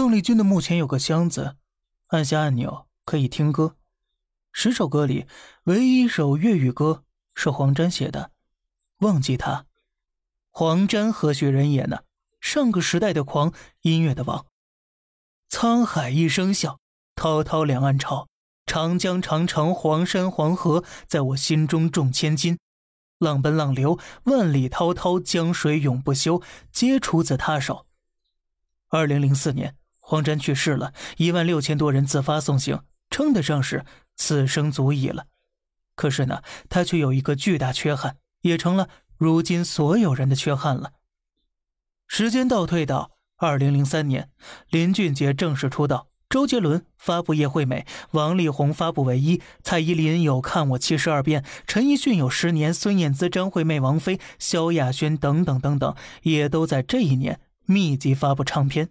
邓丽君的墓前有个箱子，按下按钮可以听歌。十首歌里，唯一一首粤语歌是黄沾写的，《忘记他》。黄沾何许人也呢？上个时代的狂，音乐的王。沧海一声笑，滔滔两岸潮。长江长城黄山黄河，在我心中重千斤。浪奔浪流，万里滔滔江水永不休，皆出自他手。二零零四年，黄沾去世了，一万六千多人自发送行，称得上是此生足矣了。可是呢，他却有一个巨大缺憾，也成了如今所有人的缺憾了。时间倒退到二零零三年，林俊杰正式出道。周杰伦发布叶惠美，王力宏发布唯一，蔡依林有看我七十二变，陈奕迅有十年，孙燕姿、张惠妹、王菲、萧亚轩等等等等，也都在这一年密集发布唱片。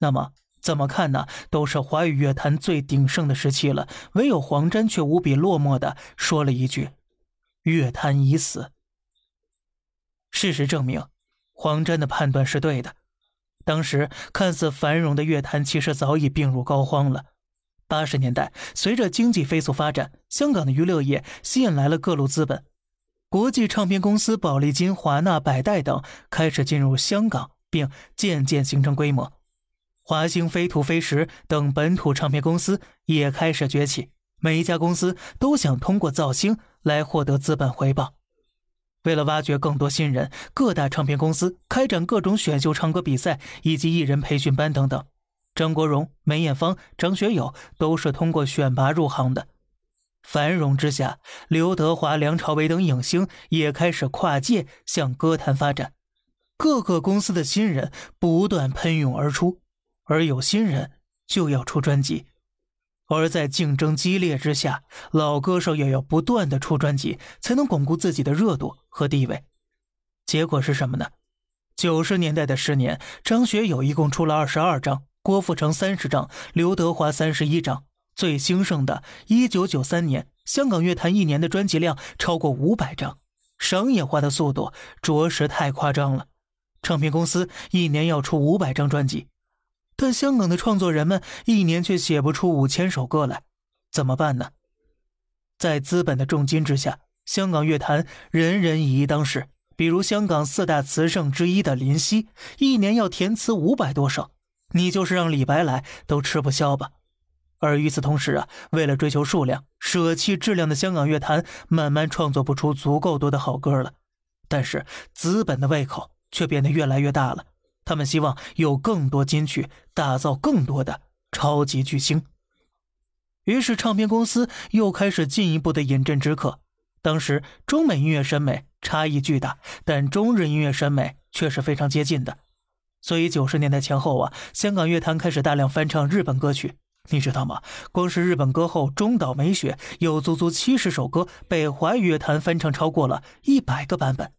那么怎么看呢？都是华语乐坛最鼎盛的时期了，唯有黄沾却无比落寞的说了一句：“乐坛已死。”事实证明，黄沾的判断是对的。当时看似繁荣的乐坛，其实早已病入膏肓了。八十年代，随着经济飞速发展，香港的娱乐业吸引来了各路资本，国际唱片公司宝丽金、华纳、百代等开始进入香港，并渐渐形成规模。华星、飞图、飞石等本土唱片公司也开始崛起，每一家公司都想通过造星来获得资本回报。为了挖掘更多新人，各大唱片公司开展各种选秀唱歌比赛以及艺人培训班等等。张国荣、梅艳芳、张学友都是通过选拔入行的。繁荣之下，刘德华、梁朝伟等影星也开始跨界向歌坛发展。各个公司的新人不断喷涌而出，而有新人就要出专辑。而在竞争激烈之下，老歌手也要不断的出专辑，才能巩固自己的热度和地位。结果是什么呢？九十年代的十年，张学友一共出了二十二张，郭富城三十张，刘德华三十一张。最兴盛的一九九三年，香港乐坛一年的专辑量超过五百张，商业化的速度着实太夸张了。唱片公司一年要出五百张专辑。但香港的创作人们一年却写不出五千首歌来，怎么办呢？在资本的重金之下，香港乐坛人人以一当十。比如香港四大词圣之一的林夕，一年要填词五百多首，你就是让李白来都吃不消吧。而与此同时啊，为了追求数量，舍弃质量的香港乐坛慢慢创作不出足够多的好歌了。但是资本的胃口却变得越来越大了。他们希望有更多金曲，打造更多的超级巨星。于是，唱片公司又开始进一步的饮鸩止渴。当时，中美音乐审美差异巨大，但中日音乐审美却是非常接近的。所以，九十年代前后啊，香港乐坛开始大量翻唱日本歌曲。你知道吗？光是日本歌后中岛美雪，有足足七十首歌被华语乐坛翻唱超过了一百个版本，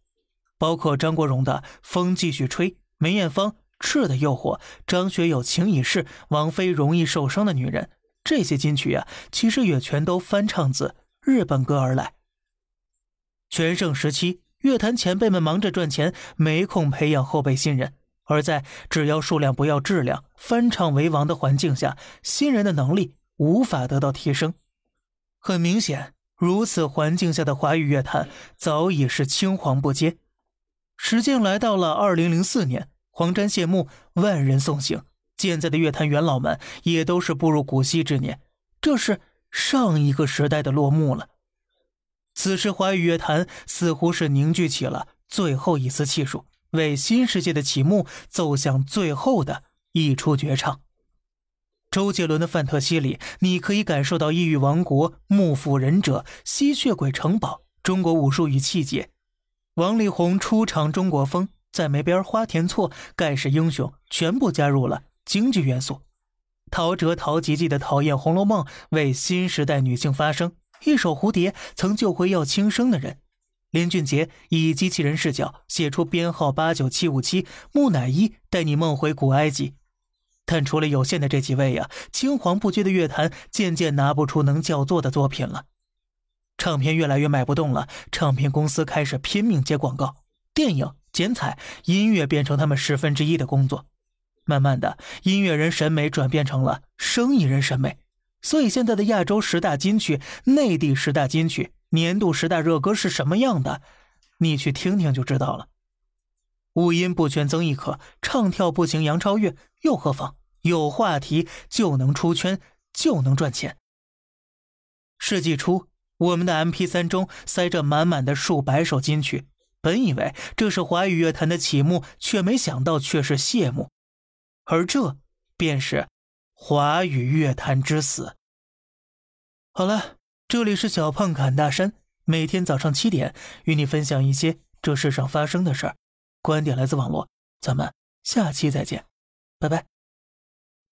包括张国荣的《风继续吹》。梅艳芳《赤的诱惑》，张学友《情已逝》，王菲《容易受伤的女人》，这些金曲啊，其实也全都翻唱自日本歌而来。全盛时期，乐坛前辈们忙着赚钱，没空培养后辈新人；而在只要数量不要质量、翻唱为王的环境下，新人的能力无法得到提升。很明显，如此环境下的华语乐坛早已是青黄不接。时间来到了二零零四年。黄沾谢幕，万人送行。健在的乐坛元老们也都是步入古稀之年，这是上一个时代的落幕了。此时，华语乐坛似乎是凝聚起了最后一丝气数，为新世界的启幕奏响最后的一出绝唱。周杰伦的《范特西》里，你可以感受到异域王国、幕府忍者、吸血鬼城堡、中国武术与气节。王力宏出场中国风。在梅边花田错盖世英雄全部加入了京剧元素，陶喆陶吉吉的讨厌《红楼梦》为新时代女性发声，一首蝴蝶曾救回要轻生的人，林俊杰以机器人视角写出编号八九七五七，木乃伊带你梦回古埃及。但除了有限的这几位呀，青黄不接的乐坛渐渐拿不出能叫座的作品了，唱片越来越卖不动了，唱片公司开始拼命接广告，电影。剪彩音乐变成他们十分之一的工作，慢慢的，音乐人审美转变成了生意人审美，所以现在的亚洲十大金曲、内地十大金曲、年度十大热歌是什么样的，你去听听就知道了。五音不全曾轶可，唱跳不行杨超越，又何妨？有话题就能出圈，就能赚钱。世纪初，我们的 M P 三中塞着满满的数百首金曲，本以为这是华语乐坛的启幕，却没想到却是谢幕。而这便是华语乐坛之死。好了，这里是小胖侃大山，每天早上七点与你分享一些这世上发生的事儿，观点来自网络，咱们下期再见，拜拜。